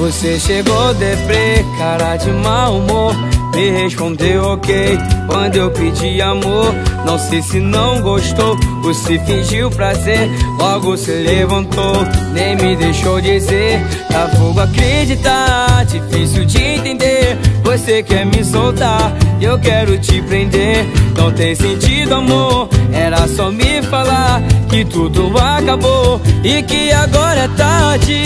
Você chegou deprê, cara de mau humor. Me respondeu ok quando eu pedi amor. Não sei se não gostou ou se fingiu prazer. Logo se levantou, nem me deixou dizer. Tá fogo acreditar, difícil de entender. Você quer me soltar, eu quero te prender. Não tem sentido amor, era só me falar Que tudo acabou e que agora é tarde.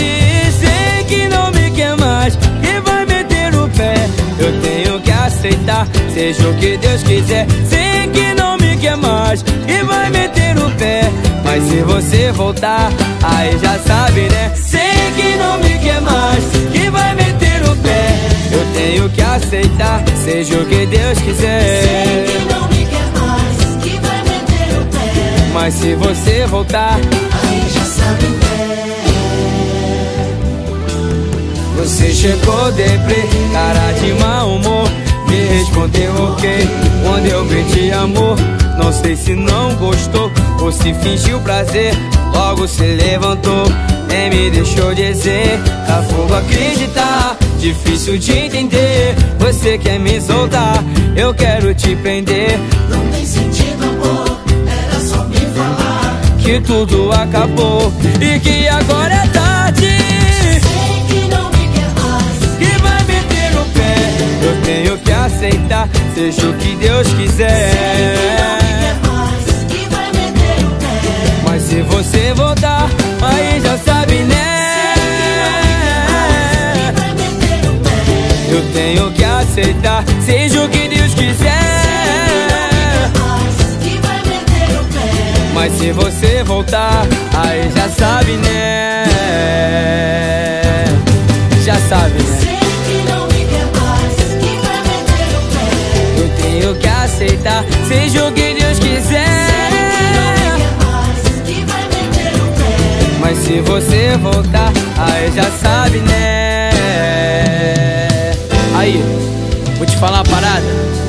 Sei que não me quer mais Que vai meter o pé. Eu tenho que aceitar Seja o que Deus quiser. Sei que não me quer mais Que vai meter o pé. Mas se você voltar Aí já sabe, né? Sei que não me quer mais Que vai meter o pé. Eu tenho que aceitar Seja o que Deus quiser Mas se você voltar Aí já sabe, né? Você chegou deprê, cara de mau humor. Me respondeu ok quando eu pedi amor Não sei se não gostou ou se fingiu prazer. Logo se levantou, nem me deixou dizer Tá fogo acreditar, difícil de entender. Você quer me soltar, eu quero te prender. Não Que tudo acabou e que agora é tarde Sei que não me quer mais que vai meter o pé. Eu tenho que aceitar, seja o que Deus Que não me quiser. quer mais Que vai meter o pé Mas se você voltar, aí já sabe, né? Que vai meter o pé Eu tenho que aceitar, seja o que Deus quiser. Mas se você voltar, aí já sabe, né? Já sabe, né? Sei que não me quer mais Que vai meter o pé Eu tenho que aceitar, seja o que Deus quiser. mais Que vai meter o pé Mas se você voltar, aí já sabe, né? Aí, vou te falar uma parada,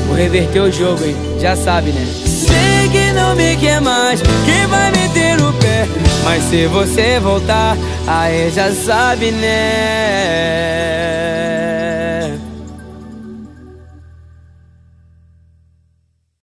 vou reverter o jogo, hein? Já sabe, né? Sei que não me quer mais, que vai meter o pé. Mas se você voltar, aí já sabe, né?